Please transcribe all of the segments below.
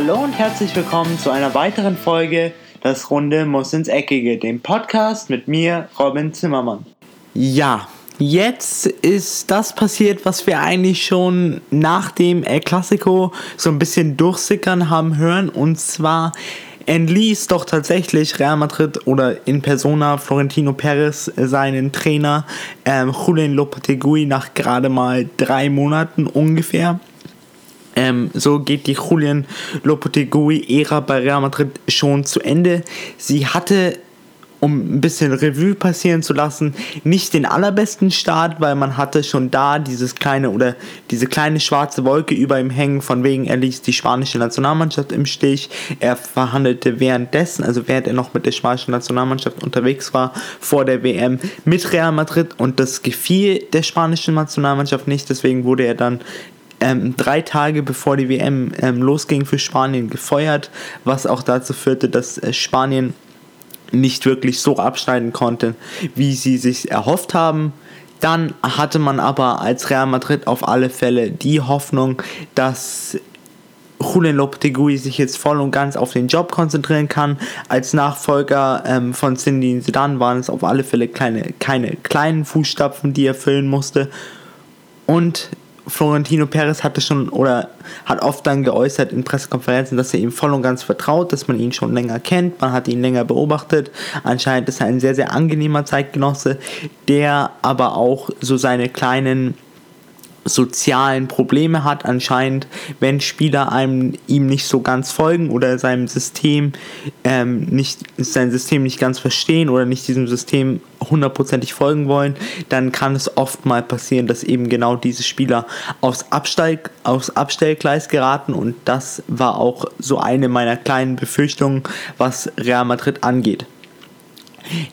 Hallo und herzlich willkommen zu einer weiteren Folge Das Runde muss ins Eckige, dem Podcast mit mir, Robin Zimmermann. Ja, jetzt ist das passiert, was wir eigentlich schon nach dem El Clasico so ein bisschen durchsickern haben hören. Und zwar entließ doch tatsächlich Real Madrid oder in Persona Florentino Perez seinen Trainer ähm, Julian Lopetegui nach gerade mal drei Monaten ungefähr. Ähm, so geht die Julian Lopetegui-Ära bei Real Madrid schon zu Ende. Sie hatte um ein bisschen Revue passieren zu lassen, nicht den allerbesten Start, weil man hatte schon da dieses kleine oder diese kleine schwarze Wolke über ihm hängen, von wegen er ließ die spanische Nationalmannschaft im Stich. Er verhandelte währenddessen, also während er noch mit der spanischen Nationalmannschaft unterwegs war, vor der WM mit Real Madrid und das gefiel der spanischen Nationalmannschaft nicht, deswegen wurde er dann ähm, drei Tage bevor die WM ähm, losging für Spanien gefeuert, was auch dazu führte, dass äh, Spanien nicht wirklich so abschneiden konnte, wie sie sich erhofft haben. Dann hatte man aber als Real Madrid auf alle Fälle die Hoffnung, dass Julian Lopetegui sich jetzt voll und ganz auf den Job konzentrieren kann. Als Nachfolger ähm, von Cindy Sedan waren es auf alle Fälle kleine, keine kleinen Fußstapfen, die er füllen musste. Und Florentino Perez hatte schon oder hat oft dann geäußert in Pressekonferenzen, dass er ihm voll und ganz vertraut, dass man ihn schon länger kennt, man hat ihn länger beobachtet. Anscheinend ist er ein sehr, sehr angenehmer Zeitgenosse, der aber auch so seine kleinen sozialen Probleme hat anscheinend, wenn Spieler einem ihm nicht so ganz folgen oder seinem System ähm, nicht sein System nicht ganz verstehen oder nicht diesem System hundertprozentig folgen wollen, dann kann es oft mal passieren, dass eben genau diese Spieler aufs, Abstell, aufs Abstellgleis geraten und das war auch so eine meiner kleinen Befürchtungen, was Real Madrid angeht.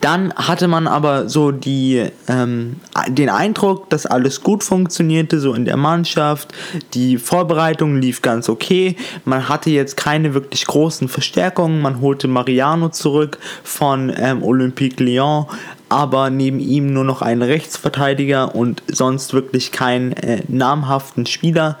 Dann hatte man aber so die, ähm, den Eindruck, dass alles gut funktionierte, so in der Mannschaft. Die Vorbereitung lief ganz okay. Man hatte jetzt keine wirklich großen Verstärkungen. Man holte Mariano zurück von ähm, Olympique Lyon, aber neben ihm nur noch einen Rechtsverteidiger und sonst wirklich keinen äh, namhaften Spieler.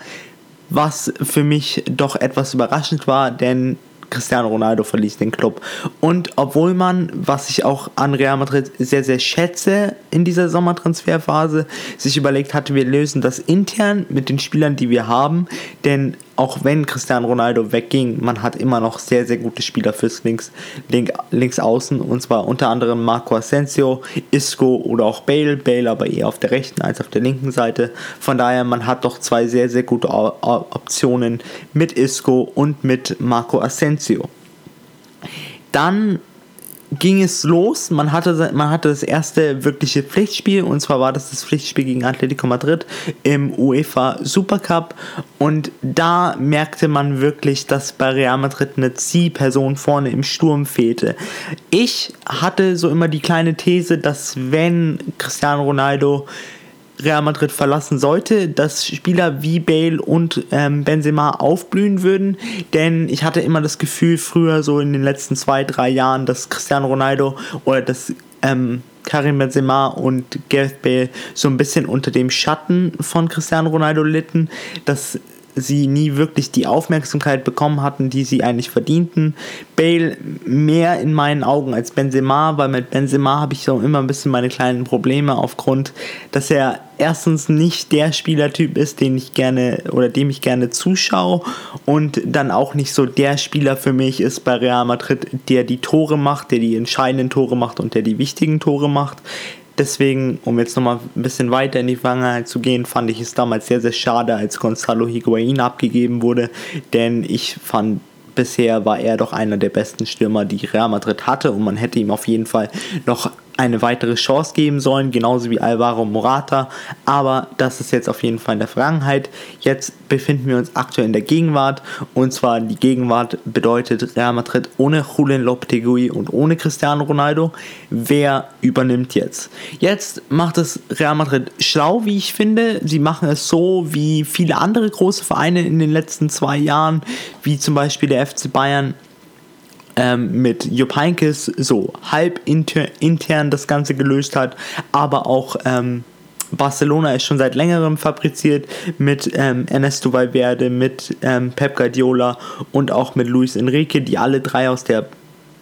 Was für mich doch etwas überraschend war, denn Cristiano Ronaldo verließ den Club. Und obwohl man, was ich auch an Real Madrid sehr, sehr schätze in dieser Sommertransferphase, sich überlegt hatte, wir lösen das intern mit den Spielern, die wir haben, denn auch wenn Cristiano Ronaldo wegging, man hat immer noch sehr, sehr gute Spieler fürs Links, Link, Links außen und zwar unter anderem Marco Asensio, Isco oder auch Bale. Bale aber eher auf der rechten als auf der linken Seite. Von daher, man hat doch zwei sehr, sehr gute Optionen mit Isco und mit Marco Asensio. Dann ging es los. Man hatte, man hatte das erste wirkliche Pflichtspiel und zwar war das das Pflichtspiel gegen Atletico Madrid im UEFA Supercup und da merkte man wirklich, dass bei Real Madrid eine Zielperson vorne im Sturm fehlte. Ich hatte so immer die kleine These, dass wenn Cristiano Ronaldo Real Madrid verlassen sollte, dass Spieler wie Bale und ähm, Benzema aufblühen würden. Denn ich hatte immer das Gefühl, früher so in den letzten zwei, drei Jahren, dass Cristiano Ronaldo oder dass ähm, Karim Benzema und Gareth Bale so ein bisschen unter dem Schatten von Cristiano Ronaldo litten, dass sie nie wirklich die Aufmerksamkeit bekommen hatten, die sie eigentlich verdienten. Bale mehr in meinen Augen als Benzema, weil mit Benzema habe ich so immer ein bisschen meine kleinen Probleme aufgrund, dass er erstens nicht der Spielertyp ist, den ich gerne oder dem ich gerne zuschaue und dann auch nicht so der Spieler für mich ist bei Real Madrid, der die Tore macht, der die entscheidenden Tore macht und der die wichtigen Tore macht. Deswegen, um jetzt nochmal ein bisschen weiter in die Vergangenheit zu gehen, fand ich es damals sehr, sehr schade, als Gonzalo Higuain abgegeben wurde, denn ich fand bisher war er doch einer der besten Stürmer, die Real Madrid hatte. Und man hätte ihm auf jeden Fall noch eine weitere Chance geben sollen, genauso wie Alvaro Morata. Aber das ist jetzt auf jeden Fall in der Vergangenheit. Jetzt befinden wir uns aktuell in der Gegenwart. Und zwar die Gegenwart bedeutet Real Madrid ohne Julian Lopetegui und ohne Cristiano Ronaldo. Wer übernimmt jetzt? Jetzt macht es Real Madrid schlau, wie ich finde. Sie machen es so wie viele andere große Vereine in den letzten zwei Jahren, wie zum Beispiel der FC Bayern ähm, mit Jupp Heynckes so halb inter, intern das Ganze gelöst hat, aber auch ähm, Barcelona ist schon seit längerem fabriziert mit ähm, Ernesto Valverde, mit ähm, Pep Guardiola und auch mit Luis Enrique, die alle drei aus der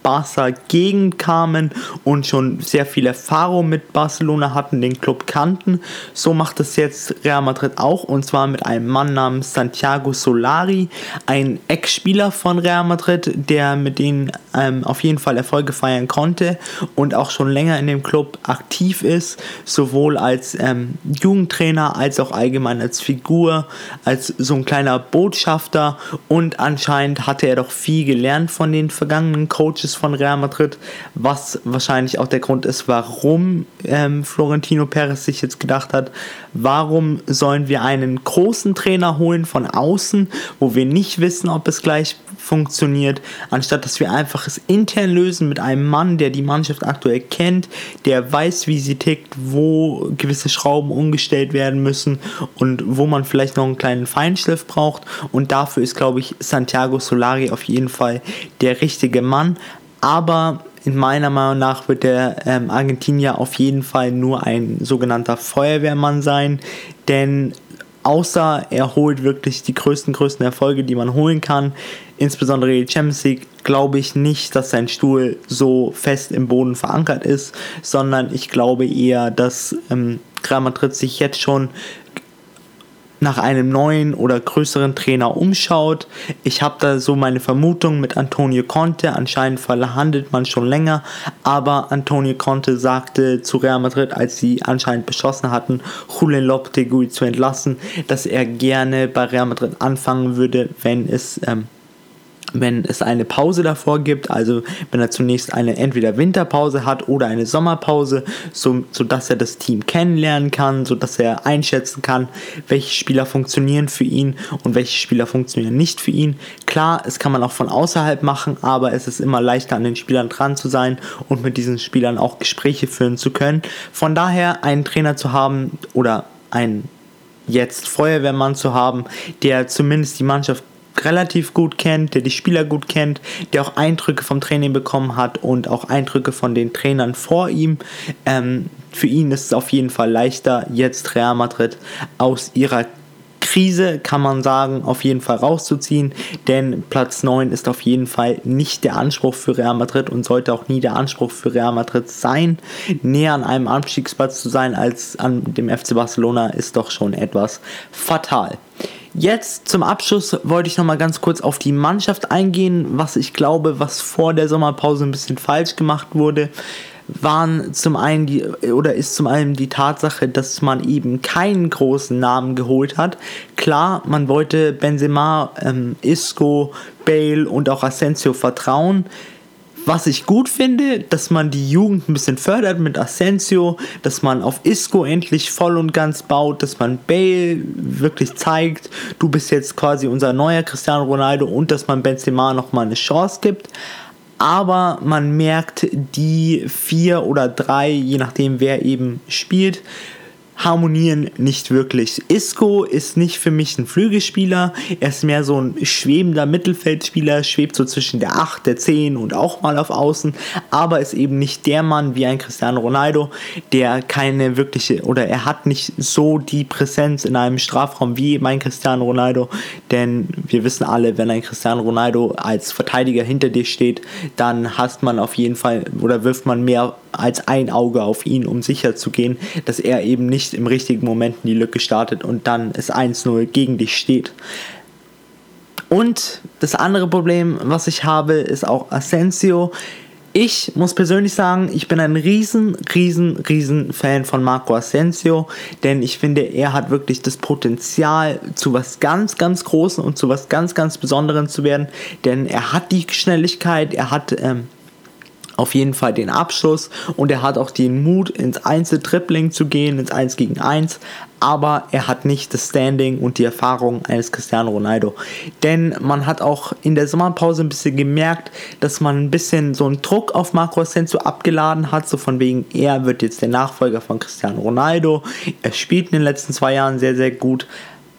Barca-Gegend kamen und schon sehr viel Erfahrung mit Barcelona hatten, den Club kannten. So macht es jetzt Real Madrid auch und zwar mit einem Mann namens Santiago Solari, ein Ex-Spieler von Real Madrid, der mit denen ähm, auf jeden Fall Erfolge feiern konnte und auch schon länger in dem Club aktiv ist, sowohl als ähm, Jugendtrainer als auch allgemein als Figur, als so ein kleiner Botschafter und anscheinend hatte er doch viel gelernt von den vergangenen Coaches ist von Real Madrid, was wahrscheinlich auch der Grund ist, warum ähm, Florentino Perez sich jetzt gedacht hat, warum sollen wir einen großen Trainer holen von außen, wo wir nicht wissen, ob es gleich funktioniert, anstatt dass wir einfach es intern lösen mit einem Mann, der die Mannschaft aktuell kennt, der weiß, wie sie tickt, wo gewisse Schrauben umgestellt werden müssen und wo man vielleicht noch einen kleinen Feinschliff braucht. Und dafür ist, glaube ich, Santiago Solari auf jeden Fall der richtige Mann aber in meiner Meinung nach wird der ähm, Argentinier auf jeden Fall nur ein sogenannter Feuerwehrmann sein, denn außer er holt wirklich die größten, größten Erfolge, die man holen kann, insbesondere die Champions League, glaube ich nicht, dass sein Stuhl so fest im Boden verankert ist, sondern ich glaube eher, dass ähm, Real Madrid sich jetzt schon nach einem neuen oder größeren Trainer umschaut. Ich habe da so meine Vermutung mit Antonio Conte. Anscheinend verhandelt man schon länger, aber Antonio Conte sagte zu Real Madrid, als sie anscheinend beschlossen hatten, Julen Lopetegui zu entlassen, dass er gerne bei Real Madrid anfangen würde, wenn es ähm, wenn es eine Pause davor gibt, also wenn er zunächst eine entweder Winterpause hat oder eine Sommerpause, so, sodass er das Team kennenlernen kann, sodass er einschätzen kann, welche Spieler funktionieren für ihn und welche Spieler funktionieren nicht für ihn. Klar, es kann man auch von außerhalb machen, aber es ist immer leichter an den Spielern dran zu sein und mit diesen Spielern auch Gespräche führen zu können. Von daher einen Trainer zu haben oder einen jetzt Feuerwehrmann zu haben, der zumindest die Mannschaft relativ gut kennt, der die Spieler gut kennt, der auch Eindrücke vom Training bekommen hat und auch Eindrücke von den Trainern vor ihm. Ähm, für ihn ist es auf jeden Fall leichter, jetzt Real Madrid aus ihrer Krise, kann man sagen, auf jeden Fall rauszuziehen, denn Platz 9 ist auf jeden Fall nicht der Anspruch für Real Madrid und sollte auch nie der Anspruch für Real Madrid sein. Näher an einem Anstiegsplatz zu sein als an dem FC Barcelona ist doch schon etwas fatal. Jetzt zum Abschluss wollte ich noch mal ganz kurz auf die Mannschaft eingehen, was ich glaube, was vor der Sommerpause ein bisschen falsch gemacht wurde waren zum einen die oder ist zum einen die Tatsache, dass man eben keinen großen Namen geholt hat. Klar, man wollte Benzema, ähm, Isco, Bale und auch Asensio vertrauen. Was ich gut finde, dass man die Jugend ein bisschen fördert mit Asensio, dass man auf Isco endlich voll und ganz baut, dass man Bale wirklich zeigt, du bist jetzt quasi unser neuer Cristiano Ronaldo und dass man Benzema nochmal eine Chance gibt. Aber man merkt, die vier oder drei, je nachdem wer eben spielt, harmonieren nicht wirklich. Isco ist nicht für mich ein Flügelspieler, er ist mehr so ein schwebender Mittelfeldspieler, schwebt so zwischen der 8, der 10 und auch mal auf Außen, aber ist eben nicht der Mann wie ein Cristiano Ronaldo, der keine wirkliche oder er hat nicht so die Präsenz in einem Strafraum wie mein Cristiano Ronaldo, denn wir wissen alle, wenn ein Cristiano Ronaldo als Verteidiger hinter dir steht, dann hast man auf jeden Fall oder wirft man mehr als ein Auge auf ihn, um sicher zu gehen, dass er eben nicht im richtigen Moment in die Lücke startet und dann es 1-0 gegen dich steht. Und das andere Problem, was ich habe, ist auch Asensio. Ich muss persönlich sagen, ich bin ein riesen, riesen, riesen Fan von Marco Asensio, denn ich finde, er hat wirklich das Potenzial, zu was ganz, ganz Großen und zu was ganz, ganz Besonderem zu werden, denn er hat die Schnelligkeit, er hat ähm, auf jeden Fall den Abschluss und er hat auch den Mut, ins Einzeltripling zu gehen, ins 1 gegen 1, aber er hat nicht das Standing und die Erfahrung eines Cristiano Ronaldo. Denn man hat auch in der Sommerpause ein bisschen gemerkt, dass man ein bisschen so einen Druck auf Marco Asensio abgeladen hat, so von wegen, er wird jetzt der Nachfolger von Cristiano Ronaldo. Er spielt in den letzten zwei Jahren sehr, sehr gut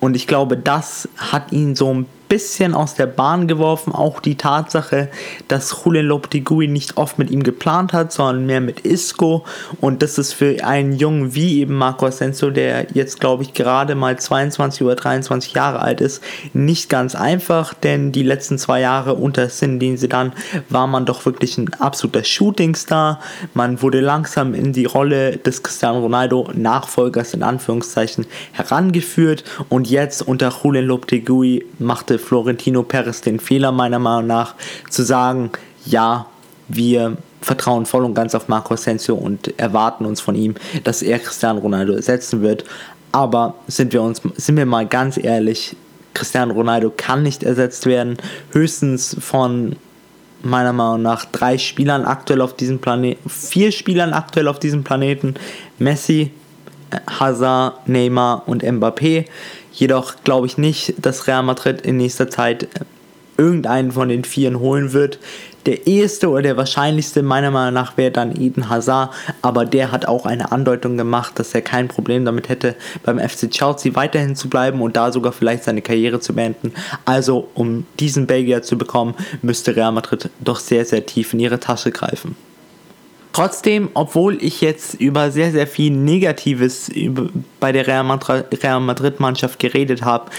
und ich glaube, das hat ihn so ein bisschen aus der Bahn geworfen. Auch die Tatsache, dass Julian Lopetegui nicht oft mit ihm geplant hat, sondern mehr mit Isco. Und das ist für einen Jungen wie eben Marco Asensio, der jetzt glaube ich gerade mal 22 oder 23 Jahre alt ist, nicht ganz einfach, denn die letzten zwei Jahre unter Zinedine Zidane war man doch wirklich ein absoluter Shootingstar. Man wurde langsam in die Rolle des Cristiano Ronaldo Nachfolgers in Anführungszeichen herangeführt und jetzt unter Julian Lopetegui machte Florentino Perez den Fehler meiner Meinung nach zu sagen, ja, wir vertrauen voll und ganz auf Marco Asensio und erwarten uns von ihm, dass er Cristiano Ronaldo ersetzen wird. Aber sind wir uns, sind wir mal ganz ehrlich, Cristiano Ronaldo kann nicht ersetzt werden, höchstens von meiner Meinung nach drei Spielern aktuell auf diesem Planeten, vier Spielern aktuell auf diesem Planeten, Messi, Hazard, Neymar und Mbappé. Jedoch glaube ich nicht, dass Real Madrid in nächster Zeit irgendeinen von den Vieren holen wird. Der eheste oder der wahrscheinlichste meiner Meinung nach wäre dann Eden Hazard, aber der hat auch eine Andeutung gemacht, dass er kein Problem damit hätte, beim FC Chelsea weiterhin zu bleiben und da sogar vielleicht seine Karriere zu beenden. Also, um diesen Belgier zu bekommen, müsste Real Madrid doch sehr, sehr tief in ihre Tasche greifen. Trotzdem, obwohl ich jetzt über sehr, sehr viel Negatives bei der Real Madrid-Mannschaft geredet habe,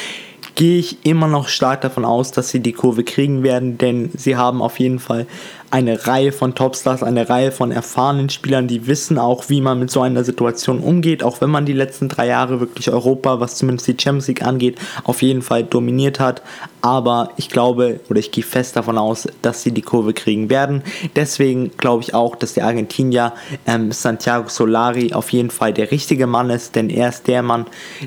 gehe ich immer noch stark davon aus, dass sie die Kurve kriegen werden, denn sie haben auf jeden Fall eine Reihe von Topstars, eine Reihe von erfahrenen Spielern, die wissen auch, wie man mit so einer Situation umgeht, auch wenn man die letzten drei Jahre wirklich Europa, was zumindest die Champions League angeht, auf jeden Fall dominiert hat. Aber ich glaube oder ich gehe fest davon aus, dass sie die Kurve kriegen werden. Deswegen glaube ich auch, dass der Argentinier ähm, Santiago Solari auf jeden Fall der richtige Mann ist, denn er ist der Mann,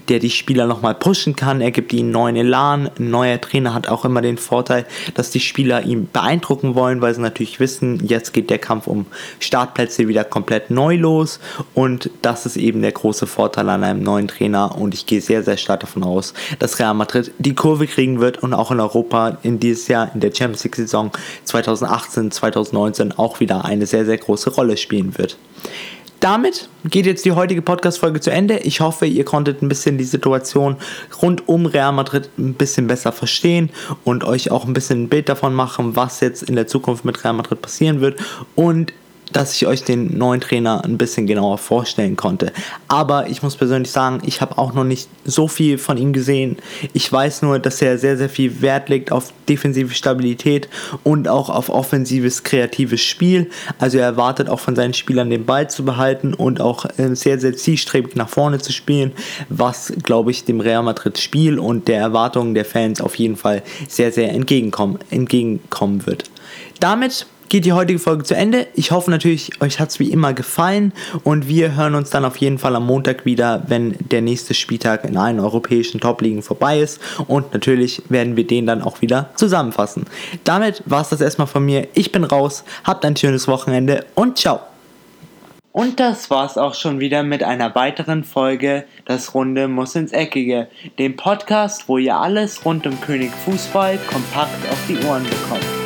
der die Spieler nochmal pushen kann. Er gibt ihnen neuen Elan. Ein neuer Trainer hat auch immer den Vorteil, dass die Spieler ihn beeindrucken wollen, weil sie natürlich wissen, jetzt geht der Kampf um Startplätze wieder komplett neu los und das ist eben der große Vorteil an einem neuen Trainer und ich gehe sehr, sehr stark davon aus, dass Real Madrid die Kurve kriegen wird und auch in Europa in dieses Jahr in der Champions League Saison 2018, 2019 auch wieder eine sehr, sehr große Rolle spielen wird damit geht jetzt die heutige Podcast-Folge zu Ende. Ich hoffe, ihr konntet ein bisschen die Situation rund um Real Madrid ein bisschen besser verstehen und euch auch ein bisschen ein Bild davon machen, was jetzt in der Zukunft mit Real Madrid passieren wird. Und dass ich euch den neuen Trainer ein bisschen genauer vorstellen konnte. Aber ich muss persönlich sagen, ich habe auch noch nicht so viel von ihm gesehen. Ich weiß nur, dass er sehr, sehr viel Wert legt auf defensive Stabilität und auch auf offensives, kreatives Spiel. Also er erwartet auch von seinen Spielern den Ball zu behalten und auch äh, sehr, sehr zielstrebig nach vorne zu spielen, was, glaube ich, dem Real Madrid Spiel und der Erwartungen der Fans auf jeden Fall sehr, sehr entgegenkommen, entgegenkommen wird. Damit geht die heutige Folge zu Ende. Ich hoffe natürlich, euch hat es wie immer gefallen und wir hören uns dann auf jeden Fall am Montag wieder, wenn der nächste Spieltag in allen europäischen Top-Ligen vorbei ist und natürlich werden wir den dann auch wieder zusammenfassen. Damit war es das erstmal von mir. Ich bin raus, habt ein schönes Wochenende und ciao. Und das war's auch schon wieder mit einer weiteren Folge Das Runde muss ins Eckige, dem Podcast, wo ihr alles rund um König Fußball kompakt auf die Ohren bekommt.